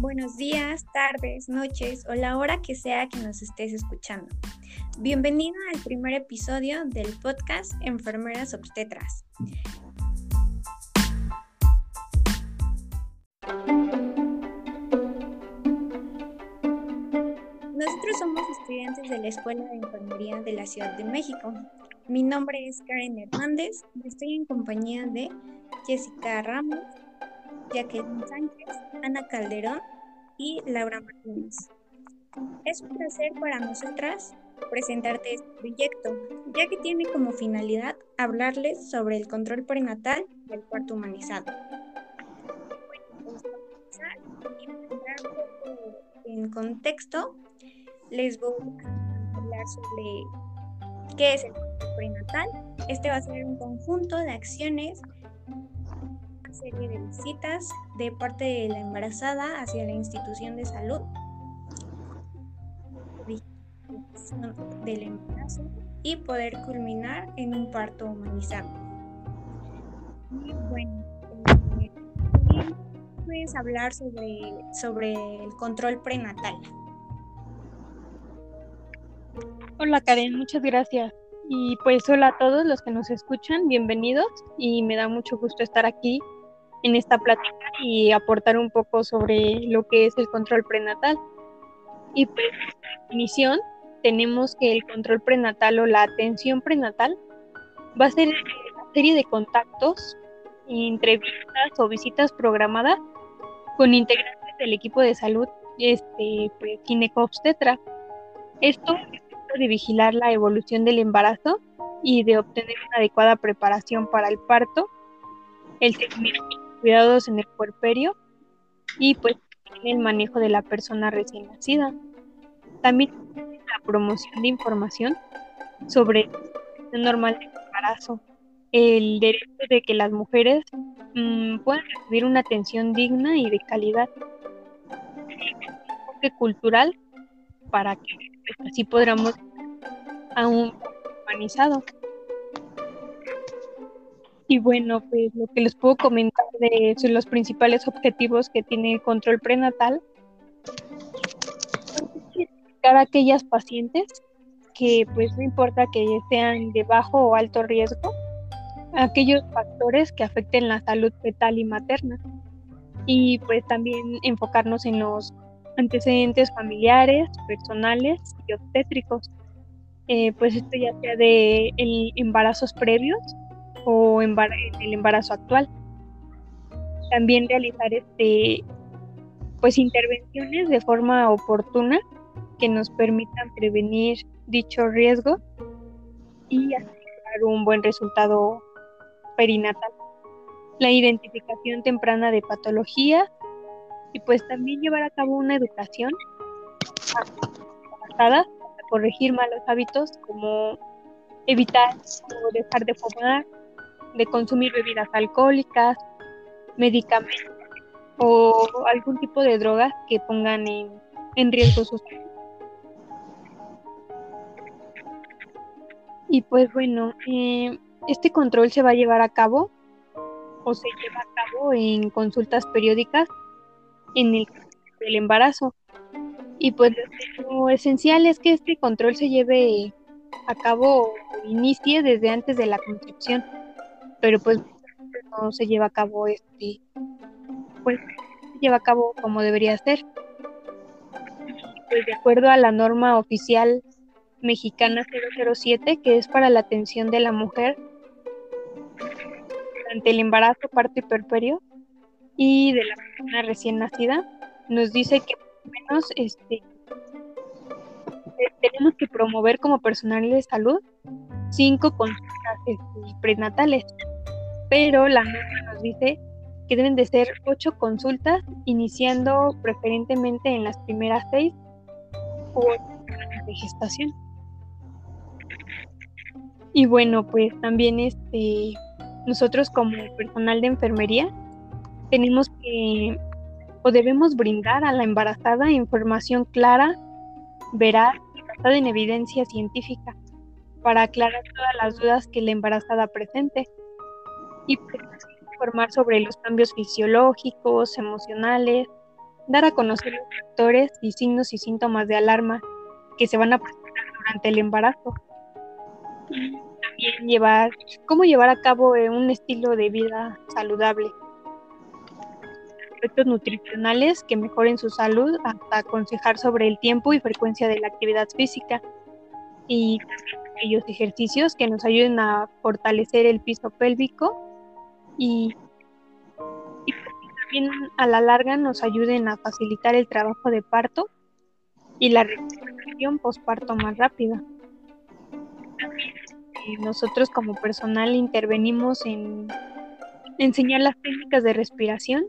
buenos días, tardes, noches o la hora que sea que nos estés escuchando. Bienvenido al primer episodio del podcast Enfermeras Obstetras. Nosotros somos estudiantes de la Escuela de Enfermería de la Ciudad de México. Mi nombre es Karen Hernández estoy en compañía de Jessica Ramos, Jacqueline Sánchez, Ana Calderón y Laura Martínez. Es un placer para nosotras presentarte este proyecto, ya que tiene como finalidad hablarles sobre el control prenatal del parto humanizado. Bueno, en contexto, les voy a hablar sobre qué es el control prenatal. Este va a ser un conjunto de acciones serie de visitas de parte de la embarazada hacia la institución de salud del embarazo y poder culminar en un parto humanizado. Y bueno, eh, puedes hablar sobre, sobre el control prenatal. Hola Karen, muchas gracias. Y pues hola a todos los que nos escuchan, bienvenidos y me da mucho gusto estar aquí en esta plática y aportar un poco sobre lo que es el control prenatal. Y pues, definición, tenemos que el control prenatal o la atención prenatal va a ser una serie de contactos, entrevistas o visitas programadas con integrantes del equipo de salud este, pues, gineco-obstetra. Esto es de vigilar la evolución del embarazo y de obtener una adecuada preparación para el parto, el seguimiento cuidados en el puerperio y pues el manejo de la persona recién nacida. También la promoción de información sobre el normal del embarazo, el derecho de que las mujeres mm, puedan recibir una atención digna y de calidad, el cultural para que pues, así podamos a un humanizado. Y bueno, pues lo que les puedo comentar de los principales objetivos que tiene el control prenatal es a aquellas pacientes que pues no importa que sean de bajo o alto riesgo, aquellos factores que afecten la salud fetal y materna. Y pues también enfocarnos en los antecedentes familiares, personales y obstétricos. Eh, pues esto ya sea de embarazos previos o en el embarazo actual. También realizar este pues intervenciones de forma oportuna que nos permitan prevenir dicho riesgo y asegurar un buen resultado perinatal. La identificación temprana de patologías y pues también llevar a cabo una educación para corregir malos hábitos como evitar o dejar de fumar, de consumir bebidas alcohólicas, medicamentos o algún tipo de drogas que pongan en, riesgo su salud. Y pues bueno, eh, este control se va a llevar a cabo o se lleva a cabo en consultas periódicas en el, el embarazo. Y pues lo esencial es que este control se lleve a cabo o inicie desde antes de la concepción pero pues no se lleva a cabo este, pues se lleva a cabo como debería ser. Pues de acuerdo a la norma oficial mexicana 007, que es para la atención de la mujer durante el embarazo, parto y perperio y de la persona recién nacida, nos dice que por menos este tenemos que promover como personal de salud cinco consultas este, prenatales pero la norma nos dice que deben de ser ocho consultas, iniciando preferentemente en las primeras seis o semanas de gestación. Y bueno, pues también este, nosotros como personal de enfermería tenemos que o debemos brindar a la embarazada información clara, veraz y basada en evidencia científica para aclarar todas las dudas que la embarazada presente y informar sobre los cambios fisiológicos, emocionales dar a conocer los factores y signos y síntomas de alarma que se van a presentar durante el embarazo. también llevar, cómo llevar a cabo eh, un estilo de vida saludable. Aspectos nutricionales que mejoren su salud, hasta aconsejar sobre el tiempo y frecuencia de la actividad física. Y aquellos ejercicios que nos ayuden a fortalecer el piso pélvico y, y también a la larga nos ayuden a facilitar el trabajo de parto y la recuperación postparto más rápida. Nosotros como personal intervenimos en enseñar las técnicas de respiración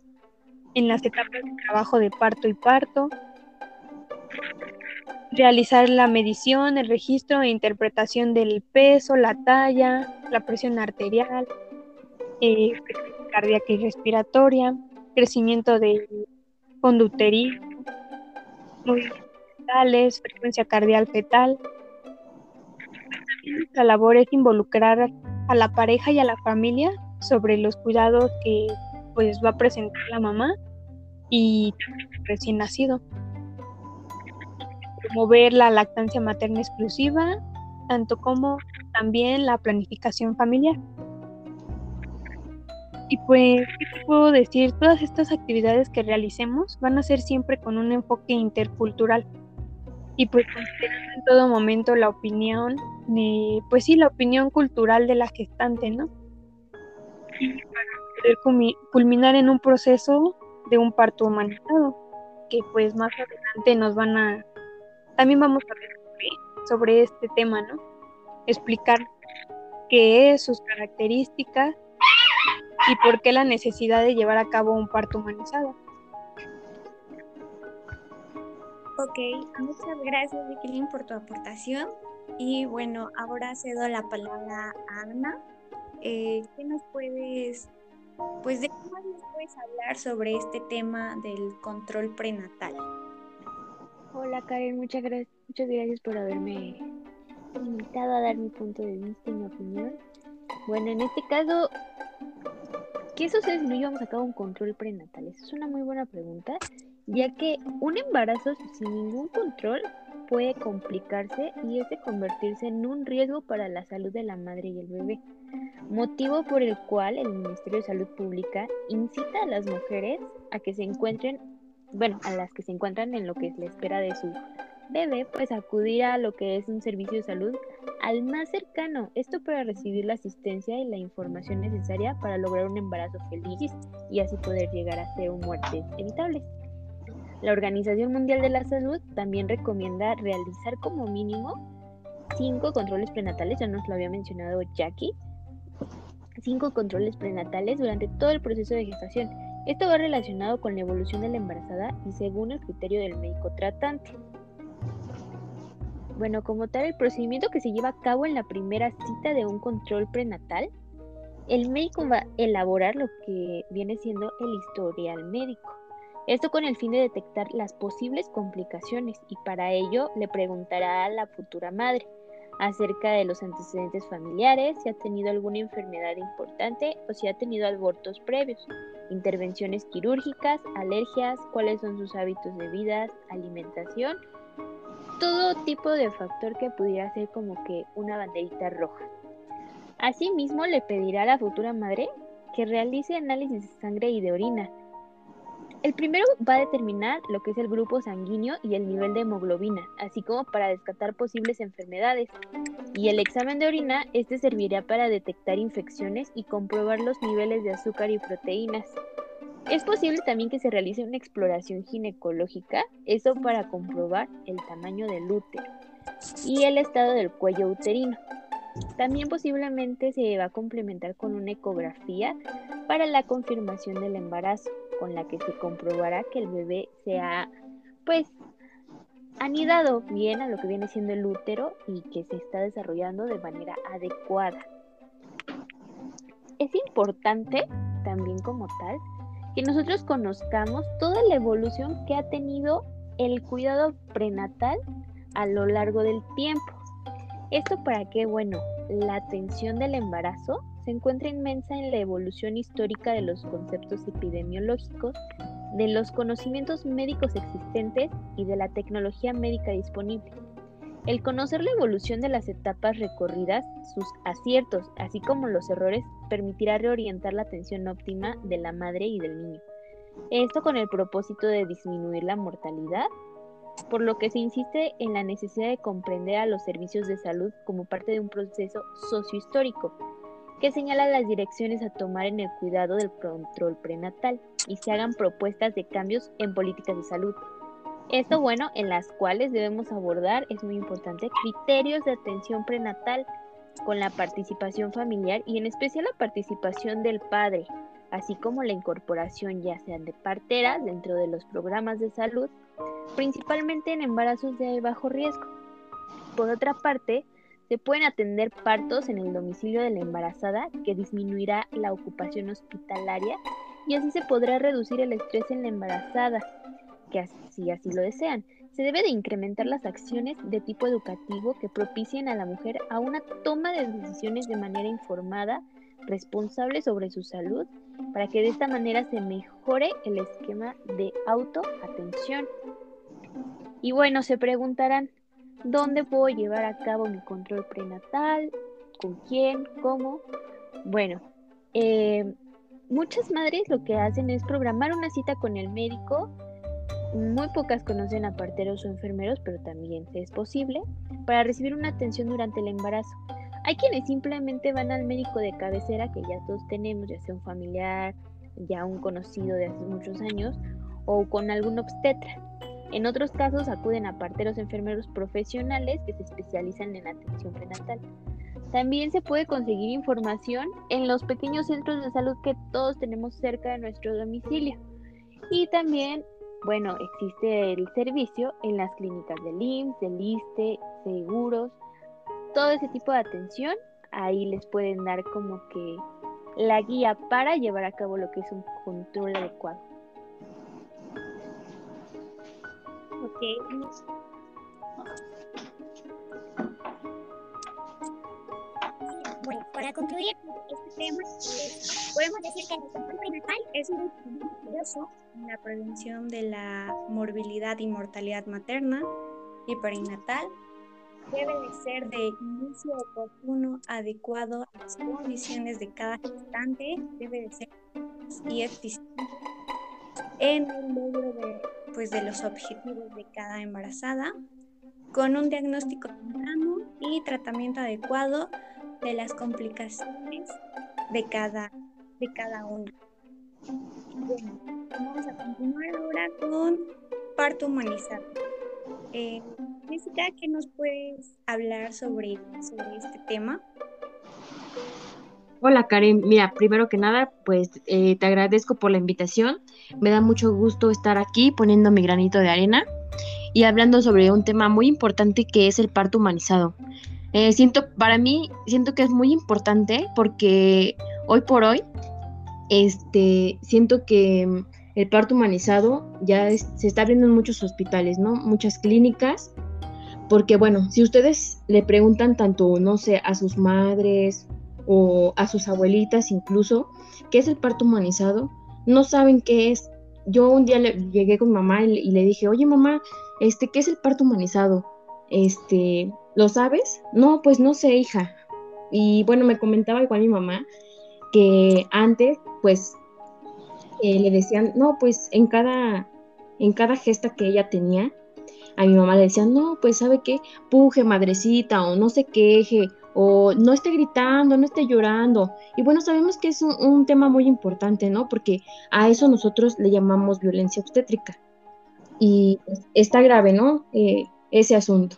en las etapas de trabajo de parto y parto, realizar la medición, el registro e interpretación del peso, la talla, la presión arterial, eh, cardíaca y respiratoria, crecimiento del conducterismo, movimientos fetales, frecuencia cardial fetal. Nuestra labor es involucrar a la pareja y a la familia sobre los cuidados que pues va a presentar la mamá y recién nacido promover la lactancia materna exclusiva, tanto como también la planificación familiar. Y pues, ¿qué puedo decir? Todas estas actividades que realicemos van a ser siempre con un enfoque intercultural. Y pues considerando en todo momento la opinión, pues sí, la opinión cultural de la gestante, ¿no? Para poder culminar en un proceso de un parto humanizado, que pues más adelante nos van a también vamos a ver sobre este tema, ¿no? Explicar qué es, sus características y por qué la necesidad de llevar a cabo un parto humanizado. Ok, muchas gracias Vicky por tu aportación. Y bueno, ahora cedo la palabra a Ana. Eh, ¿Qué nos puedes, pues de qué más nos puedes hablar sobre este tema del control prenatal? Hola Karen, muchas gracias, muchas gracias por haberme invitado a dar mi punto de vista y mi opinión. Bueno, en este caso, ¿qué sucede si no llevamos a cabo un control prenatal? Esa es una muy buena pregunta, ya que un embarazo sin ningún control puede complicarse y ese convertirse en un riesgo para la salud de la madre y el bebé, motivo por el cual el Ministerio de Salud Pública incita a las mujeres a que se encuentren bueno, a las que se encuentran en lo que es la espera de su bebé, pues acudir a lo que es un servicio de salud al más cercano. Esto para recibir la asistencia y la información necesaria para lograr un embarazo feliz y así poder llegar a ser un muerte evitable. La Organización Mundial de la Salud también recomienda realizar como mínimo cinco controles prenatales, ya nos lo había mencionado Jackie, cinco controles prenatales durante todo el proceso de gestación esto va relacionado con la evolución de la embarazada y según el criterio del médico tratante. Bueno, como tal, el procedimiento que se lleva a cabo en la primera cita de un control prenatal, el médico va a elaborar lo que viene siendo el historial médico. Esto con el fin de detectar las posibles complicaciones y para ello le preguntará a la futura madre acerca de los antecedentes familiares, si ha tenido alguna enfermedad importante o si ha tenido abortos previos intervenciones quirúrgicas, alergias, cuáles son sus hábitos de vida, alimentación, todo tipo de factor que pudiera ser como que una banderita roja. Asimismo, le pedirá a la futura madre que realice análisis de sangre y de orina. El primero va a determinar lo que es el grupo sanguíneo y el nivel de hemoglobina, así como para descartar posibles enfermedades. Y el examen de orina, este servirá para detectar infecciones y comprobar los niveles de azúcar y proteínas. Es posible también que se realice una exploración ginecológica, eso para comprobar el tamaño del útero y el estado del cuello uterino. También posiblemente se va a complementar con una ecografía para la confirmación del embarazo, con la que se comprobará que el bebé se ha, pues, anidado bien a lo que viene siendo el útero y que se está desarrollando de manera adecuada. Es importante también como tal que nosotros conozcamos toda la evolución que ha tenido el cuidado prenatal a lo largo del tiempo. Esto para que, bueno, la atención del embarazo se encuentra inmensa en la evolución histórica de los conceptos epidemiológicos de los conocimientos médicos existentes y de la tecnología médica disponible. El conocer la evolución de las etapas recorridas, sus aciertos, así como los errores, permitirá reorientar la atención óptima de la madre y del niño. Esto con el propósito de disminuir la mortalidad, por lo que se insiste en la necesidad de comprender a los servicios de salud como parte de un proceso sociohistórico que señala las direcciones a tomar en el cuidado del control prenatal y se hagan propuestas de cambios en políticas de salud. Esto, bueno, en las cuales debemos abordar, es muy importante, criterios de atención prenatal con la participación familiar y en especial la participación del padre, así como la incorporación ya sean de parteras dentro de los programas de salud, principalmente en embarazos de bajo riesgo. Por otra parte, se pueden atender partos en el domicilio de la embarazada, que disminuirá la ocupación hospitalaria y así se podrá reducir el estrés en la embarazada, que así, así lo desean. Se debe de incrementar las acciones de tipo educativo que propicien a la mujer a una toma de decisiones de manera informada, responsable sobre su salud, para que de esta manera se mejore el esquema de autoatención. Y bueno, se preguntarán, ¿Dónde puedo llevar a cabo mi control prenatal? ¿Con quién? ¿Cómo? Bueno, eh, muchas madres lo que hacen es programar una cita con el médico. Muy pocas conocen a parteros o enfermeros, pero también es posible, para recibir una atención durante el embarazo. Hay quienes simplemente van al médico de cabecera, que ya todos tenemos, ya sea un familiar, ya un conocido de hace muchos años, o con algún obstetra. En otros casos acuden a parteros enfermeros profesionales que se especializan en atención prenatal. También se puede conseguir información en los pequeños centros de salud que todos tenemos cerca de nuestro domicilio. Y también, bueno, existe el servicio en las clínicas del IMSS, del ISTE, seguros, todo ese tipo de atención. Ahí les pueden dar como que la guía para llevar a cabo lo que es un control adecuado. Bueno, para concluir este tema, podemos decir que el control prenatal es muy curioso en la prevención de la morbilidad y mortalidad materna y perinatal. Debe de ser de inicio oportuno, adecuado a las condiciones de cada gestante, debe de ser y eficiente en el logro de pues, de los objetivos de cada embarazada, con un diagnóstico temprano y tratamiento adecuado de las complicaciones de cada, de cada uno. Bueno, vamos a continuar ahora con parto humanizado. Eh, Jessica, ¿qué nos puedes hablar sobre, sobre este tema? Hola Karen, mira, primero que nada, pues eh, te agradezco por la invitación. Me da mucho gusto estar aquí poniendo mi granito de arena y hablando sobre un tema muy importante que es el parto humanizado. Eh, siento, para mí, siento que es muy importante porque hoy por hoy, este, siento que el parto humanizado ya se está abriendo en muchos hospitales, ¿no? Muchas clínicas, porque bueno, si ustedes le preguntan tanto, no sé, a sus madres o a sus abuelitas incluso, qué es el parto humanizado, no saben qué es. Yo un día le, llegué con mamá y, le dije, oye mamá, este, ¿qué es el parto humanizado? Este, ¿lo sabes? No, pues no sé, hija. Y bueno, me comentaba igual mi mamá que antes, pues, eh, le decían, no, pues en cada, en cada gesta que ella tenía, a mi mamá le decían, no, pues sabe qué, puje, madrecita, o no se queje, o no esté gritando, no esté llorando. Y bueno, sabemos que es un, tema muy importante, ¿no? Porque a eso nosotros le llamamos violencia obstétrica. Y está grave, ¿no? Eh, ese asunto.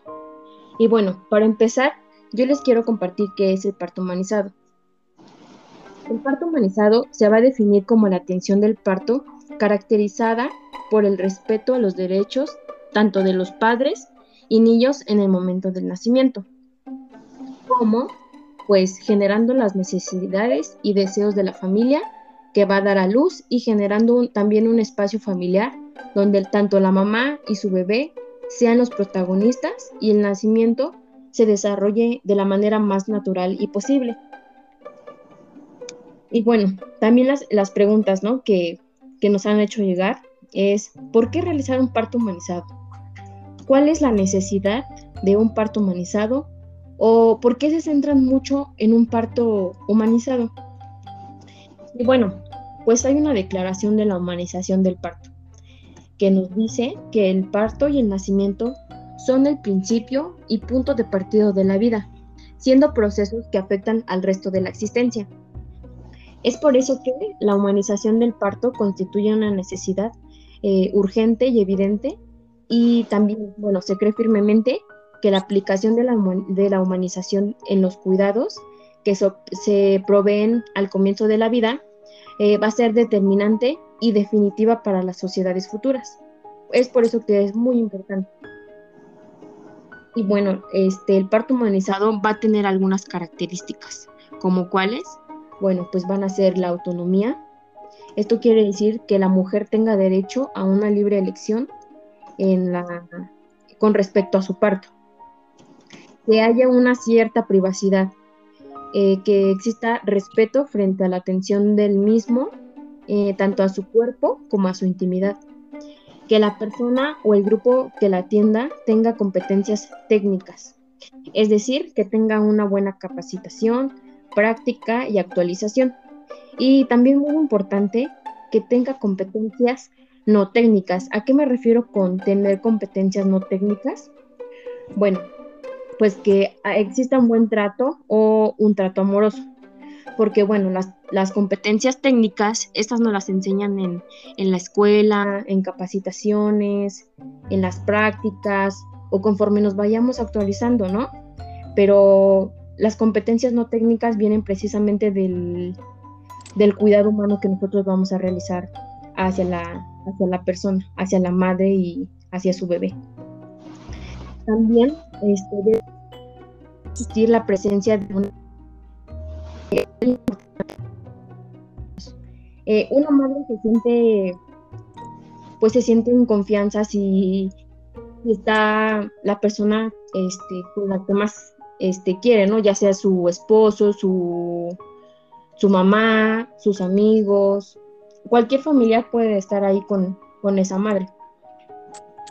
Y bueno, para empezar, yo les quiero compartir qué es el parto humanizado. El parto humanizado se va a definir como la atención del parto caracterizada por el respeto a los derechos tanto de los padres y niños en el momento del nacimiento ¿Cómo? Pues generando las necesidades y deseos de la familia que va a dar a luz y generando también un espacio familiar donde tanto la mamá y su bebé sean los protagonistas y el nacimiento se desarrolle de la manera más natural y posible. Y bueno, también las, preguntas ¿no? que, que nos han hecho llegar es ¿por qué realizar un parto humanizado? ¿Cuál es la necesidad de un parto humanizado? ¿O por qué se centran mucho en un parto humanizado? Y bueno, pues hay una declaración de la humanización del parto que nos dice que el parto y el nacimiento son el principio y punto de partido de la vida, siendo procesos que afectan al resto de la existencia. Es por eso que la humanización del parto constituye una necesidad eh, urgente y evidente y también, bueno, se cree firmemente que la aplicación de la, de la humanización en los cuidados que se proveen al comienzo de la vida eh, va a ser determinante y definitiva para las sociedades futuras. Es por eso que es muy importante. Y bueno, este, el parto humanizado va a tener algunas características, como cuáles, bueno, pues van a ser la autonomía. Esto quiere decir que la mujer tenga derecho a una libre elección en la, con respecto a su parto. Que haya una cierta privacidad, eh, que exista respeto frente a la atención del mismo, eh, tanto a su cuerpo como a su intimidad. Que la persona o el grupo que la atienda tenga competencias técnicas, es decir, que tenga una buena capacitación, práctica y actualización. Y también muy importante, que tenga competencias no técnicas. ¿A qué me refiero con tener competencias no técnicas? Bueno, pues que exista un buen trato o un trato amoroso. Porque bueno, las, competencias técnicas, estas no las enseñan en, en la escuela, en capacitaciones, en las prácticas o conforme nos vayamos actualizando, ¿no? Pero las competencias no técnicas vienen precisamente del, cuidado humano que nosotros vamos a realizar hacia la, hacia la persona, hacia la madre y hacia su bebé. También este, existir la presencia de una eh, una madre se siente pues se siente en confianza si, está la persona este, con la que más este, quiere, ¿no? Ya sea su esposo, su, su mamá, sus amigos, cualquier familiar puede estar ahí con, con esa madre.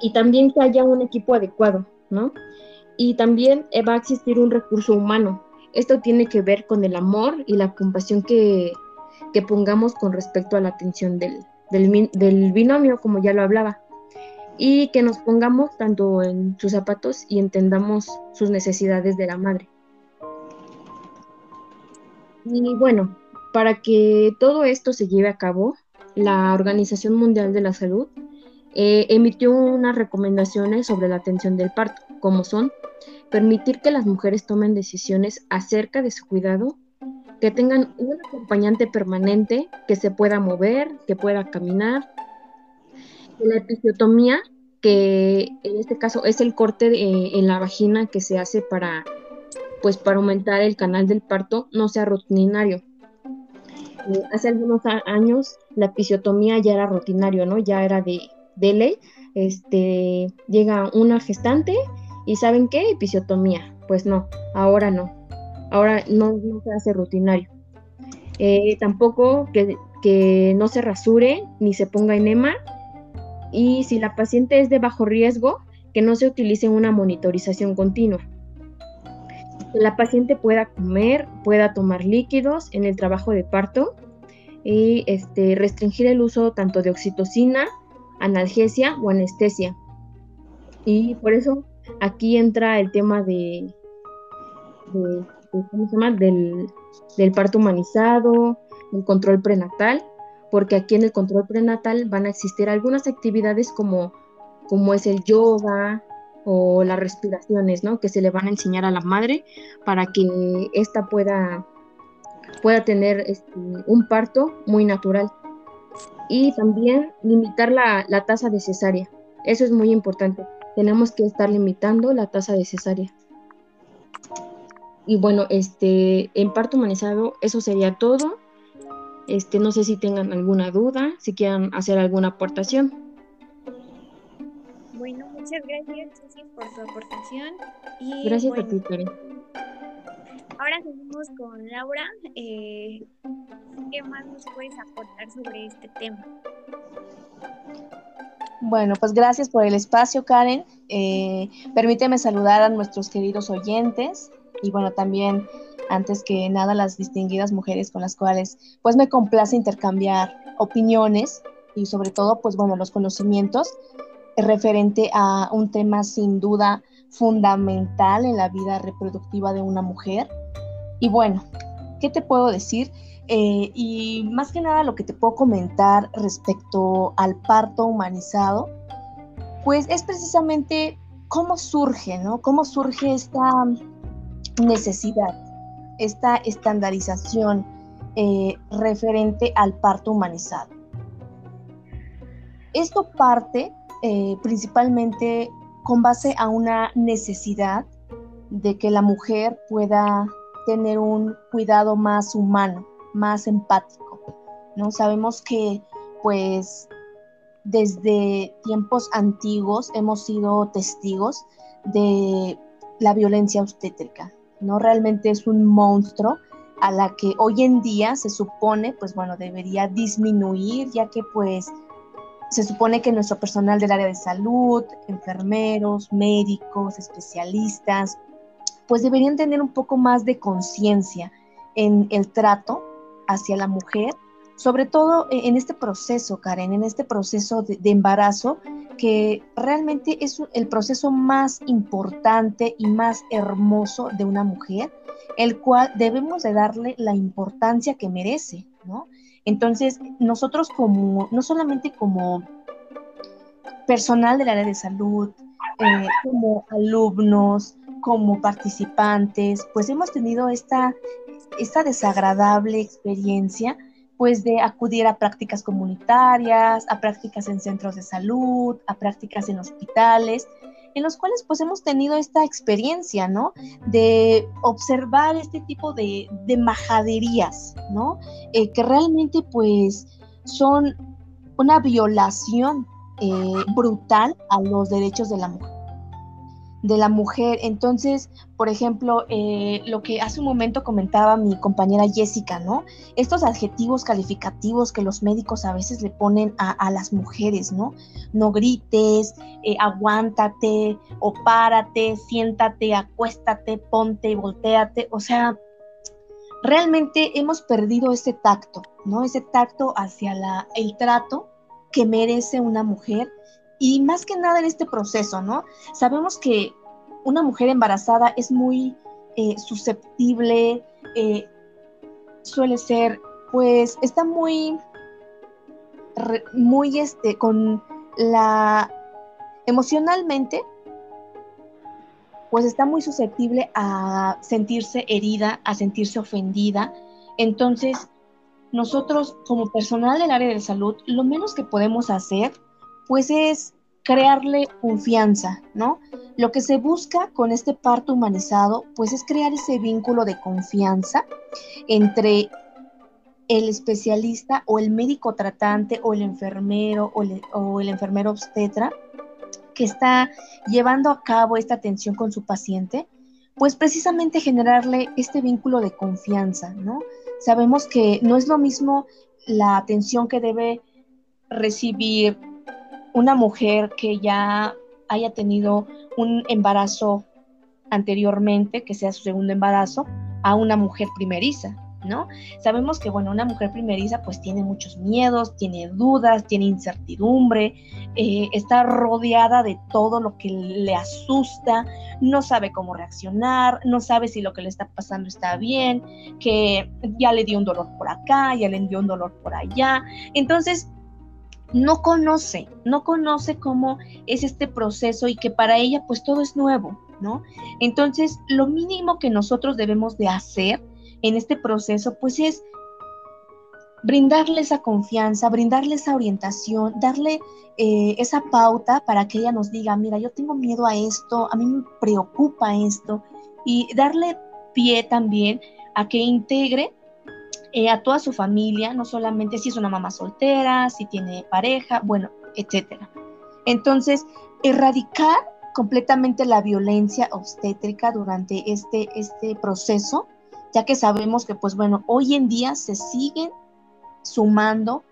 Y también que haya un equipo adecuado, ¿no? Y también eh, va a existir un recurso humano. Esto tiene que ver con el amor y la compasión que, que pongamos con respecto a la atención del, del, binomio, como ya lo hablaba y que nos pongamos tanto en sus zapatos y entendamos sus necesidades de la madre. Y bueno, para que todo esto se lleve a cabo, la Organización Mundial de la Salud eh, emitió unas recomendaciones sobre la atención del parto, como son permitir que las mujeres tomen decisiones acerca de su cuidado, que tengan un acompañante permanente, que se pueda mover, que pueda caminar, la episiotomía, que en este caso es el corte en la vagina que se hace para, pues, para aumentar el canal del parto, no sea rutinario. Eh, hace algunos años la episiotomía ya era rutinario, ¿no? Ya era de, de ley. Este, llega una gestante y ¿saben qué? Episiotomía. Pues no, ahora no. Ahora no, se hace rutinario. Eh, tampoco que, que no se rasure ni se ponga enema y si la paciente es de bajo riesgo, que no se utilice una monitorización continua. Que la paciente pueda comer, pueda tomar líquidos en el trabajo de parto y este, restringir el uso tanto de oxitocina, analgesia o anestesia. Y por eso aquí entra el tema de, ¿cómo se llama? Del, parto humanizado, el control prenatal porque aquí en el control prenatal van a existir algunas actividades como, como es el yoga o las respiraciones, ¿no? Que se le van a enseñar a la madre para que ésta pueda, pueda tener este, un parto muy natural. Y también limitar la, la tasa de cesárea. Eso es muy importante. Tenemos que estar limitando la tasa de cesárea. Y bueno, este, en parto humanizado, eso sería todo. Este, no sé si tengan alguna duda, si quieran hacer alguna aportación. Bueno, muchas gracias Ceci por tu aportación. gracias a ti, Karen. Ahora seguimos con Laura. Eh, ¿Qué más nos puedes aportar sobre este tema? Bueno, pues gracias por el espacio, Karen. Eh, permíteme saludar a nuestros queridos oyentes y bueno, también antes que nada las distinguidas mujeres con las cuales pues me complace intercambiar opiniones y sobre todo pues bueno, los conocimientos referente a un tema sin duda fundamental en la vida reproductiva de una mujer. Y bueno, ¿qué te puedo decir? Eh, y más que nada lo que te puedo comentar respecto al parto humanizado, pues es precisamente cómo surge, ¿no? Cómo surge esta necesidad, esta estandarización eh, referente al parto humanizado. Esto parte eh, principalmente con base a una necesidad de que la mujer pueda tener un cuidado más humano, más empático, ¿no? Sabemos que, pues, desde tiempos antiguos hemos sido testigos de la violencia obstétrica, ¿no? Realmente es un monstruo a la que hoy en día se supone, pues bueno, debería disminuir, ya que pues se supone que nuestro personal del área de salud, enfermeros, médicos, especialistas, pues deberían tener un poco más de conciencia en el trato hacia la mujer, sobre todo e, en este proceso, Karen, en este proceso de, embarazo, que realmente es el proceso más importante y más hermoso de una mujer, el cual debemos de darle la importancia que merece, ¿no? Entonces, nosotros como, no solamente como personal del área de salud, eh, como alumnos, como participantes, pues hemos tenido esta esta desagradable experiencia pues de acudir a prácticas comunitarias, a prácticas en centros de salud, a prácticas en hospitales, en los cuales pues hemos tenido esta experiencia, ¿no? De observar este tipo de, majaderías, ¿no? Eh, que realmente pues son una violación eh, brutal a los derechos de la mujer de la mujer. Entonces, por ejemplo, eh, lo que hace un momento comentaba mi compañera Jessica, ¿no? Estos adjetivos calificativos que los médicos a veces le ponen a, las mujeres, ¿no? No grites, eh, aguántate, o párate, siéntate, acuéstate, ponte y volteate. O sea, realmente hemos perdido ese tacto, ¿no? Ese tacto hacia la, el trato que merece una mujer y más que nada en este proceso, ¿no? Sabemos que una mujer embarazada es muy eh, susceptible, eh, suele ser, pues, está muy, muy, este, con la, emocionalmente, pues está muy susceptible a sentirse herida, a sentirse ofendida. Entonces, nosotros como personal del área de salud, lo menos que podemos hacer pues es crearle confianza, ¿no? Lo que se busca con este parto humanizado, pues es crear ese vínculo de confianza entre el especialista o el médico tratante o el enfermero o, o el enfermero obstetra que está llevando a cabo esta atención con su paciente, pues precisamente generarle este vínculo de confianza, ¿no? Sabemos que no es lo mismo la atención que debe recibir una mujer que ya haya tenido un embarazo anteriormente, que sea su segundo embarazo, a una mujer primeriza, ¿no? Sabemos que, bueno, una mujer primeriza pues tiene muchos miedos, tiene dudas, tiene incertidumbre, eh, está rodeada de todo lo que le asusta, no sabe cómo reaccionar, no sabe si lo que le está pasando está bien, que ya le dio un dolor por acá, ya le dio un dolor por allá. Entonces, no conoce, no conoce cómo es este proceso y que para ella pues todo es nuevo, ¿no? Entonces, lo mínimo que nosotros debemos de hacer en este proceso pues es brindarle esa confianza, brindarle esa orientación, darle eh, esa pauta para que ella nos diga, mira, yo tengo miedo a esto, a mí me preocupa esto, y darle pie también a que integre eh, a toda su familia, no solamente si es una mamá soltera, si tiene pareja, bueno, etcétera. Entonces, erradicar completamente la violencia obstétrica durante este, este proceso, ya que sabemos que, pues bueno, hoy en día se siguen sumando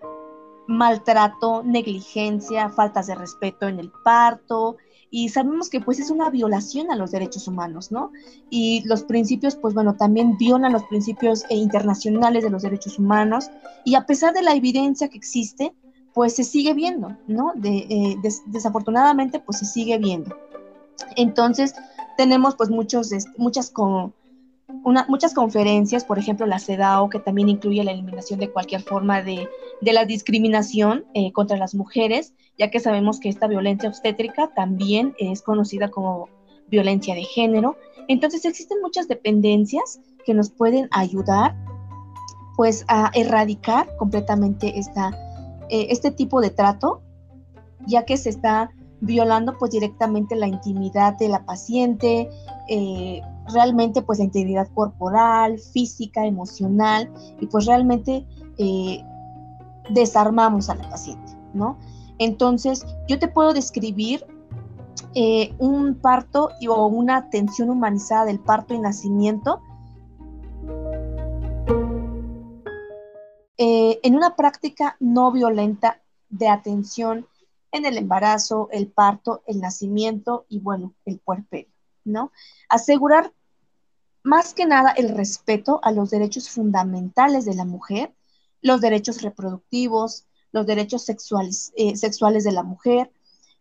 maltrato, negligencia, faltas de respeto en el parto, y sabemos que pues es una violación a los derechos humanos, ¿no? Y los principios, pues bueno, también violan los principios eh, internacionales de los derechos humanos y a pesar de la evidencia que existe, pues se sigue viendo, ¿no? Eh, desafortunadamente, pues se sigue viendo. Entonces, tenemos pues muchos, muchas como muchas conferencias, por ejemplo la CEDAW, que también incluye la eliminación de cualquier forma de, la discriminación eh, contra las mujeres, ya que sabemos que esta violencia obstétrica también es conocida como violencia de género. Entonces existen muchas dependencias que nos pueden ayudar pues a erradicar completamente esta, eh, este tipo de trato, ya que se está violando pues directamente la intimidad de la paciente, eh, realmente pues la integridad corporal, física, emocional y pues realmente eh, desarmamos a la paciente, ¿no? Entonces yo te puedo describir eh, un parto o una atención humanizada del parto y nacimiento eh, en una práctica no violenta de atención en el embarazo, el parto, el nacimiento y bueno, el puerperio, ¿no? Asegurar más que nada el respeto a los derechos fundamentales de la mujer, los derechos reproductivos, los derechos sexuales, eh, sexuales de la mujer.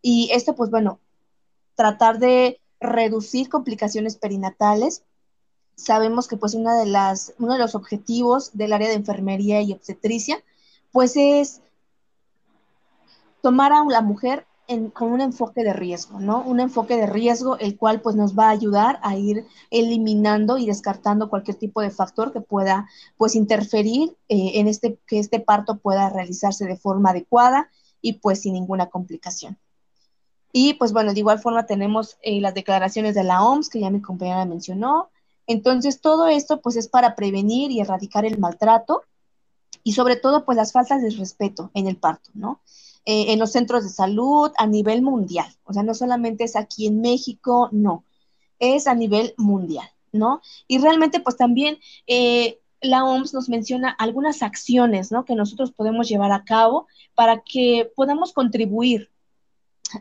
Y esto, pues bueno, tratar de reducir complicaciones perinatales. Sabemos que pues una de las, uno de los objetivos del área de enfermería y obstetricia, pues es tomar a la mujer con un enfoque de riesgo, ¿no? Un enfoque de riesgo, el cual pues nos va a ayudar a ir eliminando y descartando cualquier tipo de factor que pueda pues interferir eh, en este, que este parto pueda realizarse de forma adecuada y pues sin ninguna complicación. Y pues bueno, de igual forma tenemos eh, las declaraciones de la OMS que ya mi compañera mencionó. Entonces todo esto pues es para prevenir y erradicar el maltrato y sobre todo pues las faltas de respeto en el parto, ¿no? Eh, en los centros de salud a nivel mundial. O sea, no solamente es aquí en México, no, es a nivel mundial, ¿no? Y realmente, pues también eh, la OMS nos menciona algunas acciones, ¿no? Que nosotros podemos llevar a cabo para que podamos contribuir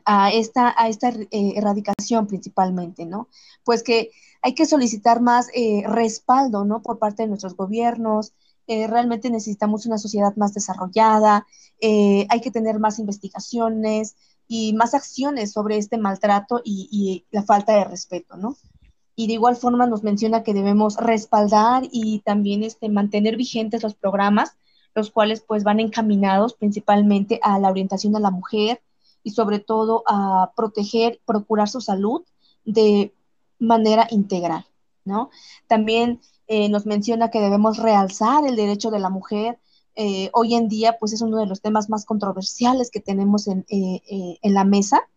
a esta, a esta eh, erradicación principalmente, ¿no? Pues que hay que solicitar más respaldo, ¿no? Por parte de nuestros gobiernos, eh, realmente necesitamos una sociedad más desarrollada, eh, hay que tener más investigaciones y más acciones sobre este maltrato y, la falta de respeto, ¿no? Y de igual forma nos menciona que debemos respaldar y también este, mantener vigentes los programas, los cuales pues van encaminados principalmente a la orientación a la mujer y sobre todo a proteger, procurar su salud de manera integral, ¿no? También eh, nos menciona que debemos realzar el derecho de la mujer. Eh, hoy en día, pues es uno de los temas más controversiales que tenemos en, eh, la mesa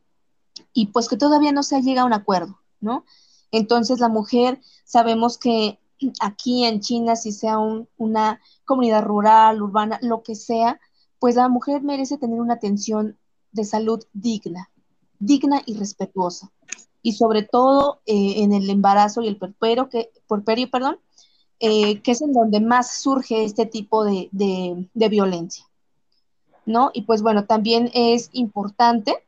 y pues que todavía no se ha llegado a un acuerdo, ¿no? Entonces la mujer, sabemos que aquí en China, si sea una comunidad rural, urbana, lo que sea, pues la mujer merece tener una atención de salud digna, digna y respetuosa. Y sobre todo en el embarazo y el puerperio, que, puerperio, perdón, eh, que es en donde más surge este tipo de, violencia. ¿No? Y pues bueno, también es importante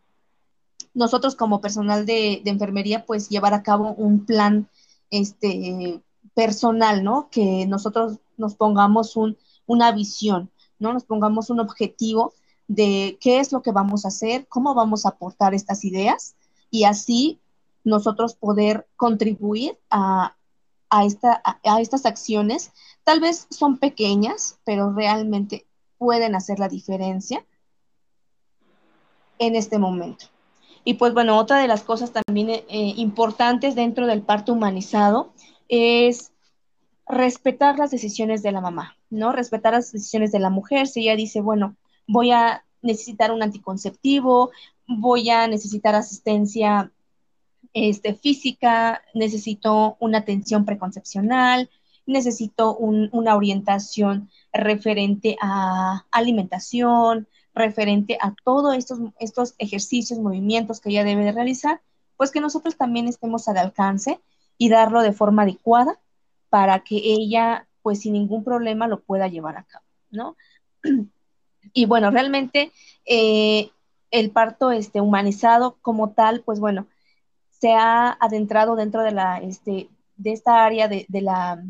nosotros como personal de, enfermería, pues llevar a cabo un plan este, personal, ¿no? Que nosotros nos pongamos una visión, ¿no? Nos pongamos un objetivo de qué es lo que vamos a hacer, cómo vamos a aportar estas ideas y así nosotros poder contribuir a, a, esta, a, estas acciones. Tal vez son pequeñas, pero realmente pueden hacer la diferencia en este momento. Y pues bueno, otra de las cosas también eh, importantes dentro del parto humanizado es respetar las decisiones de la mamá, ¿no? Respetar las decisiones de la mujer. Si ella dice, bueno, voy a necesitar un anticonceptivo, voy a necesitar asistencia este, física, necesito una atención preconcepcional, necesito una orientación referente a alimentación, referente a todos estos, estos ejercicios, movimientos que ella debe de realizar, pues que nosotros también estemos al alcance y darlo de forma adecuada para que ella, pues sin ningún problema, lo pueda llevar a cabo, ¿no? Y bueno, realmente eh, el parto este, humanizado como tal, pues bueno, se ha adentrado dentro de la, este, de esta área de, la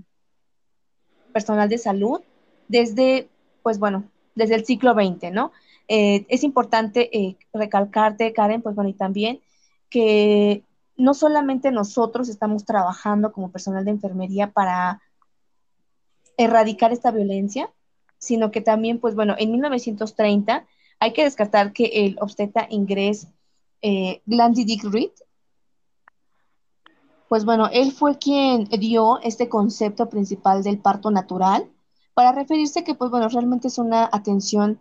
personal de salud desde, pues bueno, desde el siglo XX, ¿no? Eh, es importante eh, recalcarte, Karen, pues bueno, y también que no solamente nosotros estamos trabajando como personal de enfermería para erradicar esta violencia, sino que también, pues bueno, en 1930 hay que descartar que el obstetra inglés eh, Glandy Dick Reed, pues bueno, él fue quien dio este concepto principal del parto natural para referirse que, pues bueno, realmente es una atención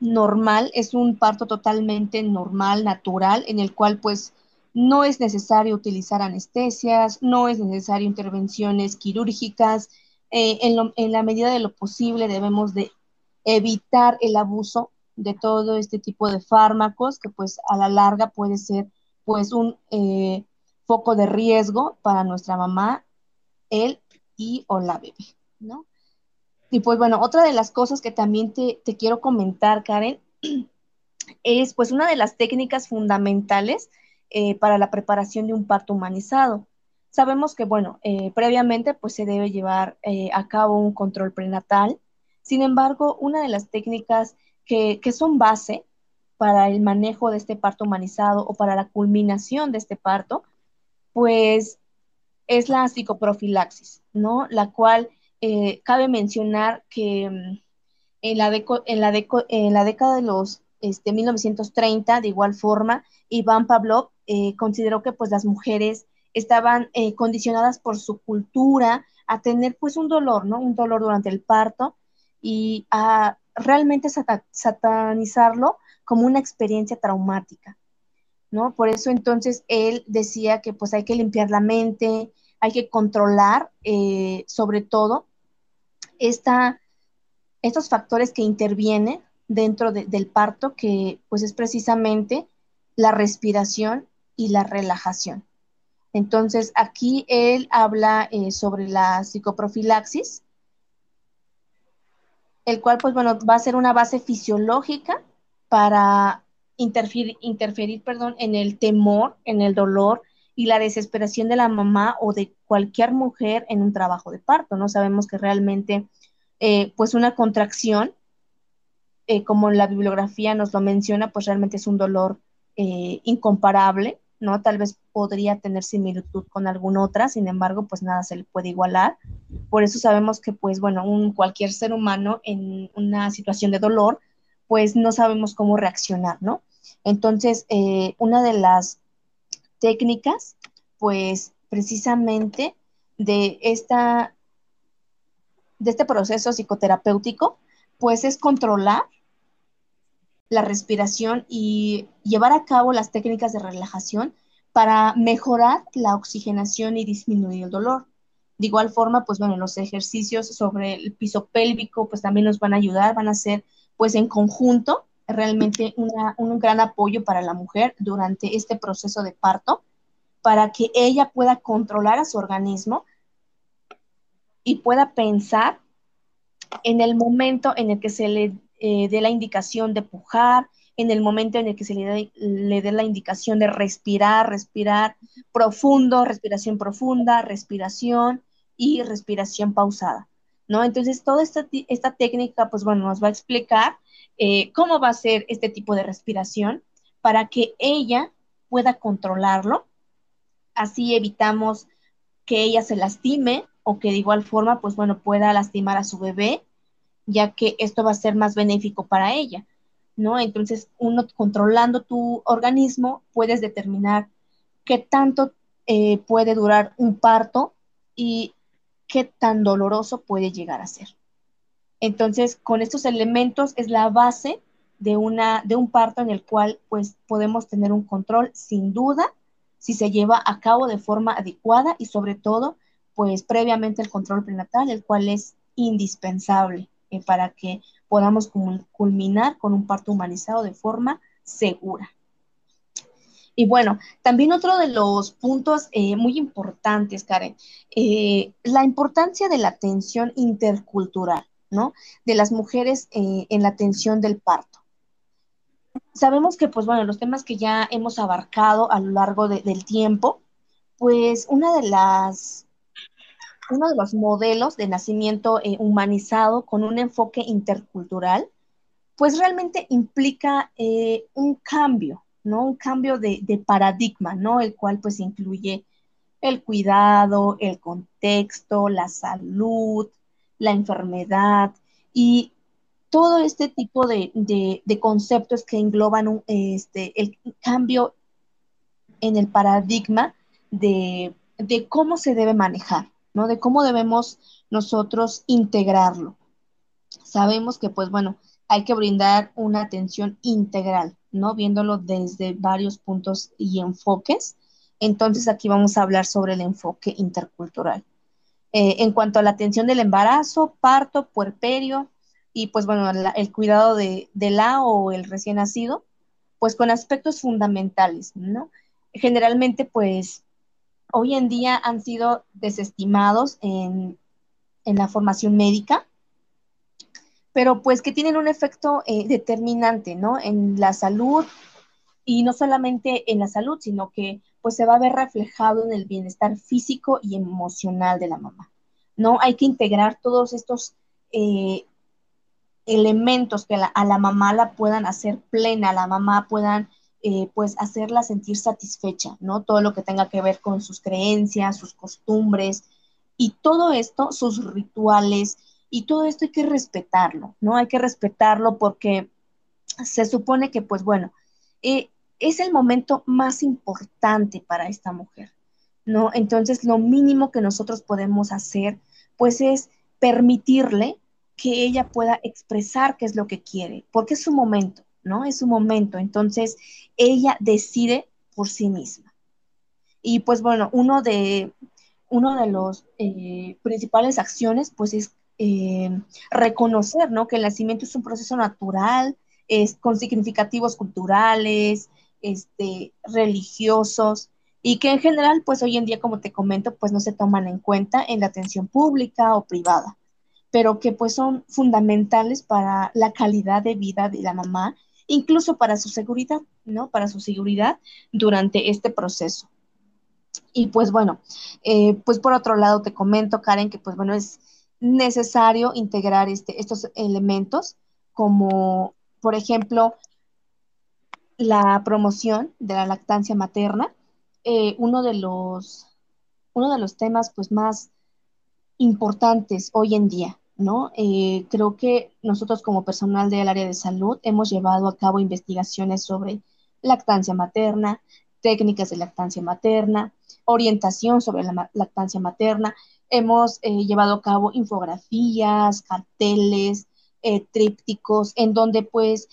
normal, es un parto totalmente normal, natural, en el cual pues no es necesario utilizar anestesias, no es necesario intervenciones quirúrgicas, eh, en, la medida de lo posible debemos de evitar el abuso de todo este tipo de fármacos que pues a la larga puede ser pues un eh, foco de riesgo para nuestra mamá, él y o la bebé, ¿no? Y pues bueno, otra de las cosas que también te, quiero comentar, Karen, es pues una de las técnicas fundamentales eh, para la preparación de un parto humanizado. Sabemos que, bueno, eh, previamente pues se debe llevar eh, a cabo un control prenatal. Sin embargo, una de las técnicas que, que son base para el manejo de este parto humanizado o para la culminación de este parto, pues es la psicoprofilaxis, ¿no? La cual eh, cabe mencionar que mm, en la, en, la en la década de los este, 1930, de igual forma, Iván Pavlov eh, consideró que pues las mujeres estaban eh, condicionadas por su cultura a tener pues un dolor, ¿no? Un dolor durante el parto y a realmente satanizarlo como una experiencia traumática, ¿no? Por eso entonces él decía que pues hay que limpiar la mente, hay que controlar sobre todo estos factores que intervienen dentro del parto, que pues es precisamente la respiración y la relajación. Entonces, aquí él habla eh, sobre la psicoprofilaxis, el cual, pues bueno, va a ser una base fisiológica para interferir, interferir perdón, en el temor, en el dolor y la desesperación de la mamá o de cualquier mujer en un trabajo de parto, ¿no? Sabemos que realmente, eh, pues una contracción, eh, como la bibliografía nos lo menciona, pues realmente es un dolor eh, incomparable, ¿no? Tal vez podría tener similitud con alguna otra, sin embargo, pues nada se le puede igualar. Por eso sabemos que, pues bueno, un, cualquier ser humano en una situación de dolor, pues no sabemos cómo reaccionar, ¿no? Entonces, una de las técnicas, pues precisamente de, esta, de este proceso psicoterapéutico, pues es controlar la respiración y llevar a cabo las técnicas de relajación para mejorar la oxigenación y disminuir el dolor. De igual forma, pues bueno, los ejercicios sobre el piso pélvico, pues también nos van a ayudar, van a ser pues en conjunto realmente un gran apoyo para la mujer durante este proceso de parto, para que ella pueda controlar a su organismo y pueda pensar en el momento en el que se le eh, dé la indicación de pujar, en el momento en el que se le le dé la indicación de respirar, respirar profundo, respiración profunda, respiración y respiración pausada. ¿no? Entonces, toda esta, esta técnica, pues bueno, nos va a explicar eh, cómo va a ser este tipo de respiración para que ella pueda controlarlo. Así evitamos que ella se lastime o que de igual forma, pues bueno, pueda lastimar a su bebé, ya que esto va a ser más benéfico para ella, ¿no? Entonces, uno controlando tu organismo, puedes determinar qué tanto eh, puede durar un parto y qué tan doloroso puede llegar a ser. Entonces, con estos elementos es la base de, una, de un parto en el cual pues podemos tener un control sin duda si se lleva a cabo de forma adecuada y sobre todo pues previamente el control prenatal, el cual es indispensable eh, para que podamos culminar con un parto humanizado de forma segura. Y bueno, también otro de los puntos eh, muy importantes, Karen, eh, la importancia de la atención intercultural. ¿No? De las mujeres eh, en la atención del parto. Sabemos que, pues bueno, los temas que ya hemos abarcado a lo largo del tiempo, pues una de las, uno de los modelos de nacimiento eh, humanizado con un enfoque intercultural, pues realmente implica eh, un cambio, ¿no? Un cambio de, de, paradigma, ¿no? El cual pues incluye el cuidado, el contexto, la salud, la enfermedad y todo este tipo de, conceptos que engloban este, el cambio en el paradigma de, cómo se debe manejar, ¿no? De cómo debemos nosotros integrarlo. Sabemos que, pues bueno, hay que brindar una atención integral, ¿no? Viéndolo desde varios puntos y enfoques. Entonces aquí vamos a hablar sobre el enfoque intercultural. Eh, en cuanto a la atención del embarazo, parto, puerperio y pues bueno, el cuidado de, la o el recién nacido, pues con aspectos fundamentales, ¿no? Generalmente pues hoy en día han sido desestimados en, la formación médica, pero pues que tienen un efecto eh, determinante, ¿no? En la salud y no solamente en la salud, sino que pues se va a ver reflejado en el bienestar físico y emocional de la mamá, ¿no? Hay que integrar todos estos eh, elementos que a la mamá la puedan hacer plena, a la mamá puedan eh, pues hacerla sentir satisfecha, ¿no? Todo lo que tenga que ver con sus creencias, sus costumbres y todo esto, sus rituales y todo esto hay que respetarlo, ¿no? Hay que respetarlo porque se supone que pues bueno, eh, es el momento más importante para esta mujer, ¿no? Entonces, lo mínimo que nosotros podemos hacer, pues es permitirle que ella pueda expresar qué es lo que quiere, porque es su momento, ¿no? Es su momento. Entonces, ella decide por sí misma. Y pues bueno, uno de, uno de los eh, principales acciones, pues es eh, reconocer, ¿no? Que el nacimiento es un proceso natural, es con significativos culturales, este, religiosos y que en general, pues hoy en día, como te comento, pues no se toman en cuenta en la atención pública o privada, pero que pues son fundamentales para la calidad de vida de la mamá, incluso para su seguridad, ¿no? Para su seguridad durante este proceso. Y pues bueno, eh, pues por otro lado te comento, Karen, que pues bueno, es necesario integrar este, estos elementos como, por ejemplo, la promoción de la lactancia materna, eh, uno, de los, uno de los temas pues, más importantes hoy en día, ¿no? Eh, creo que nosotros como personal del área de salud hemos llevado a cabo investigaciones sobre lactancia materna, técnicas de lactancia materna, orientación sobre la lactancia materna. Hemos eh, llevado a cabo infografías, carteles, trípticos, en donde pues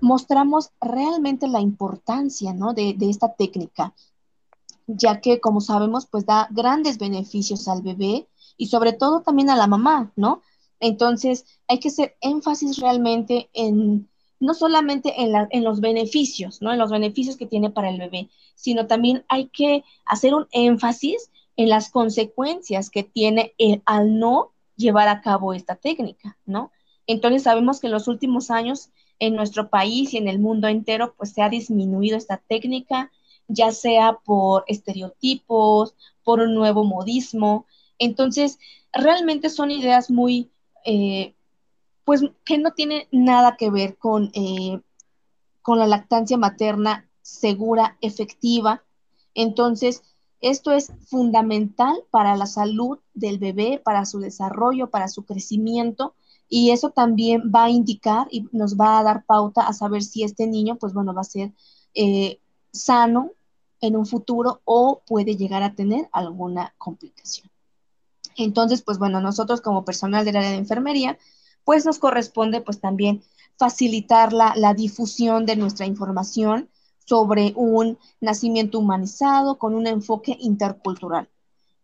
mostramos realmente la importancia ¿no? de, esta técnica, ya que, como sabemos, pues da grandes beneficios al bebé y sobre todo también a la mamá, ¿no? Entonces, hay que hacer énfasis realmente en, no solamente en, en los beneficios, ¿no? En los beneficios que tiene para el bebé, sino también hay que hacer un énfasis en las consecuencias que tiene el, al no llevar a cabo esta técnica, ¿no? Entonces, sabemos que en los últimos años en nuestro país y en el mundo entero, pues se ha disminuido esta técnica, ya sea por estereotipos, por un nuevo modismo. Entonces, realmente son ideas muy, eh, pues que no tienen nada que ver con, eh, con la lactancia materna segura, efectiva. Entonces, esto es fundamental para la salud del bebé, para su desarrollo, para su crecimiento y eso también va a indicar y nos va a dar pauta a saber si este niño, pues bueno, va a ser eh, sano en un futuro o puede llegar a tener alguna complicación. Entonces, pues bueno, nosotros como personal del área de enfermería, pues nos corresponde pues también facilitar la, la difusión de nuestra información sobre un nacimiento humanizado con un enfoque intercultural.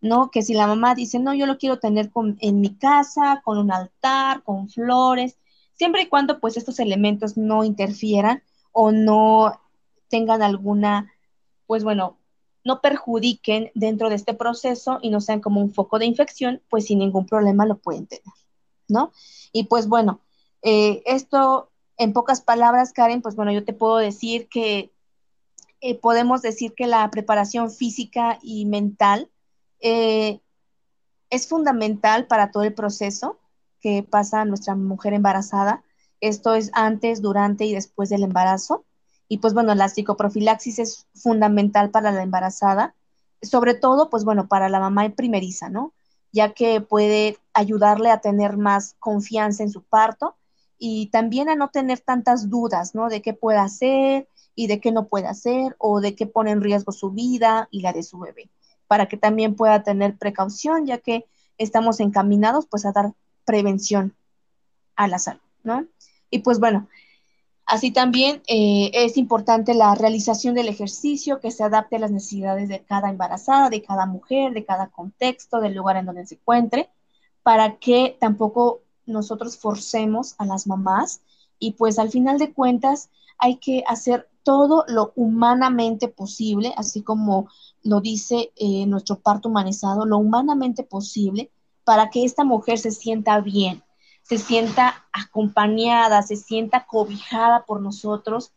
¿No? Que si la mamá dice, no, yo lo quiero tener en mi casa, con un altar, con flores, siempre y cuando pues estos elementos no interfieran o no tengan alguna, pues bueno, no perjudiquen dentro de este proceso y no sean como un foco de infección, pues sin ningún problema lo pueden tener. ¿no? Y pues bueno, eh, esto en pocas palabras, Karen, pues bueno, yo te puedo decir que eh, podemos decir que la preparación física y mental eh, es fundamental para todo el proceso que pasa nuestra mujer embarazada. Esto es antes, durante y después del embarazo. Y pues bueno, la psicoprofilaxis es fundamental para la embarazada, sobre todo pues bueno, para la mamá primeriza, ¿no? Ya que puede ayudarle a tener más confianza en su parto y también a no tener tantas dudas, ¿no? De qué puede hacer y de qué no puede hacer o de qué pone en riesgo su vida y la de su bebé, para que también pueda tener precaución, ya que estamos encaminados pues a dar prevención a la salud, ¿no? Y pues bueno, así también eh, es importante la realización del ejercicio que se adapte a las necesidades de cada embarazada, de cada mujer, de cada contexto, del lugar en donde se encuentre, para que tampoco nosotros forcemos a las mamás y pues al final de cuentas hay que hacer todo lo humanamente posible, así como lo dice eh, nuestro parto humanizado, lo humanamente posible para que esta mujer se sienta bien, se sienta acompañada, se sienta cobijada por nosotros,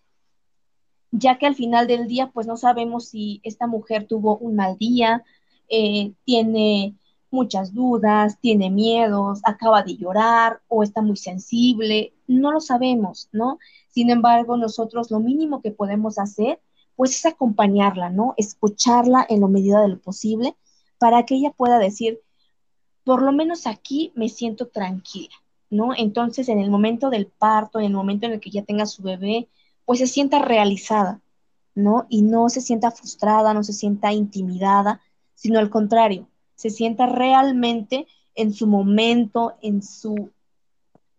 ya que al final del día pues no sabemos si esta mujer tuvo un mal día, eh, tiene muchas dudas, tiene miedos, acaba de llorar o está muy sensible, no lo sabemos, ¿no? Sin embargo, nosotros lo mínimo que podemos hacer, pues es acompañarla, ¿no? Escucharla en la medida de lo posible para que ella pueda decir, por lo menos aquí me siento tranquila, ¿no? Entonces, en el momento del parto, en el momento en el que ya tenga su bebé, pues se sienta realizada, ¿no? Y no se sienta frustrada, no se sienta intimidada, sino al contrario, se sienta realmente en su momento, en su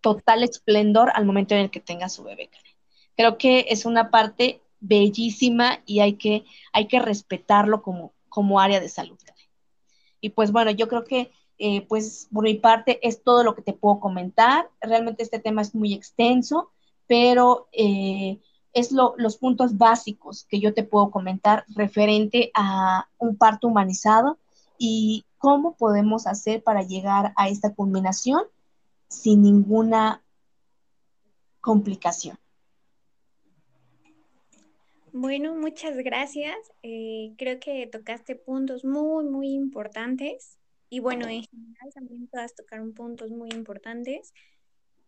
total esplendor al momento en el que tenga su bebé. Creo que es una parte bellísima y hay que, hay que respetarlo como, como área de salud. Y pues bueno, yo creo que eh, pues por mi parte es todo lo que te puedo comentar. Realmente este tema es muy extenso, pero eh, es los puntos básicos que yo te puedo comentar referente a un parto humanizado y cómo podemos hacer para llegar a esta culminación sin ninguna complicación. Bueno, muchas gracias. Eh, creo que tocaste puntos muy, muy importantes. Y bueno, en general también puedas tocar puntos muy importantes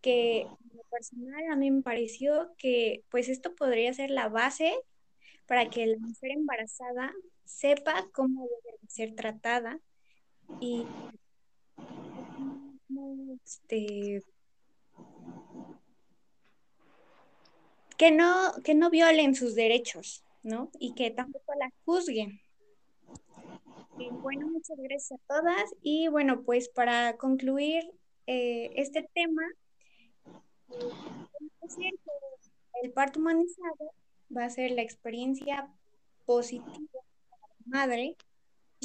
que lo personal a mí me pareció que pues esto podría ser la base para que la mujer embarazada sepa cómo debe ser tratada y este, que no, que no violen sus derechos, ¿no? Y que tampoco la juzguen. bueno, muchas gracias a todas. Y bueno, pues para concluir eh, este tema, el parto humanizado va a ser la experiencia positiva para la madre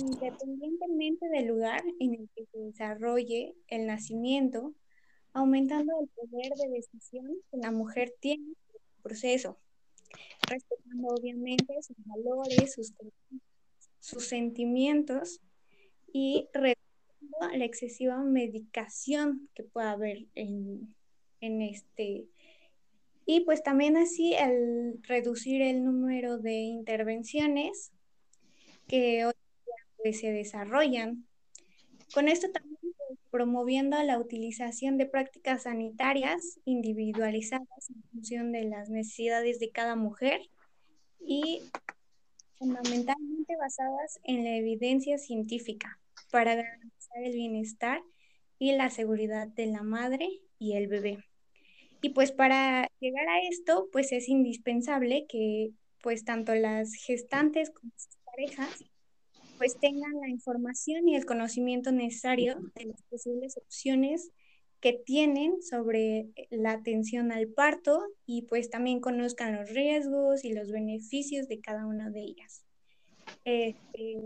independientemente del lugar en el que se desarrolle el nacimiento, aumentando el poder de decisión que la mujer tiene proceso, respetando obviamente sus valores, sus, sus sentimientos y reduciendo la excesiva medicación que pueda haber en, en este y pues también así el reducir el número de intervenciones que hoy se desarrollan. Con esto también pues, promoviendo la utilización de prácticas sanitarias individualizadas en función de las necesidades de cada mujer y fundamentalmente basadas en la evidencia científica para garantizar el bienestar y la seguridad de la madre y el bebé. Y pues para llegar a esto, pues es indispensable que pues tanto las gestantes como sus parejas pues tengan la información y el conocimiento necesario de las posibles opciones que tienen sobre la atención al parto y pues también conozcan los riesgos y los beneficios de cada una de ellas. Este,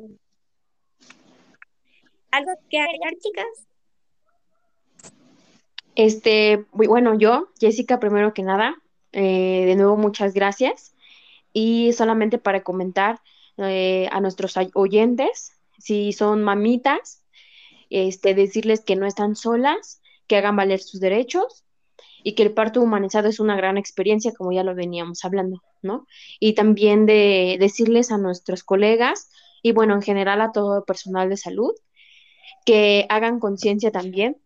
¿Algo que agregar, chicas? Este, bueno, yo, Jessica, primero que nada, eh, de nuevo muchas gracias. Y solamente para comentar, eh, a nuestros oyentes, si son mamitas, este, decirles que no están solas, que hagan valer sus derechos y que el parto humanizado es una gran experiencia, como ya lo veníamos hablando, ¿no? Y también de decirles a nuestros colegas y bueno, en general a todo personal de salud, que hagan conciencia también,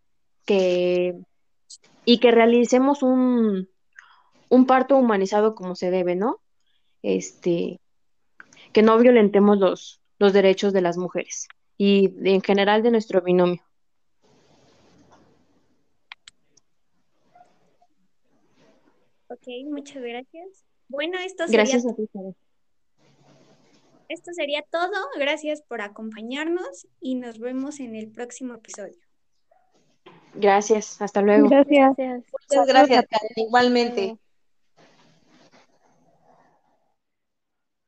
que y que realicemos un, un parto humanizado como se debe, ¿no? Este, que no violentemos los, los derechos de las mujeres y en general de nuestro binomio. Ok, muchas gracias. Bueno, esto sería, Gracias a ti, esto sería todo. Gracias por acompañarnos y nos vemos en el próximo episodio. Gracias, hasta luego. Gracias. Gracias. Muchas gracias, Karen. Igualmente.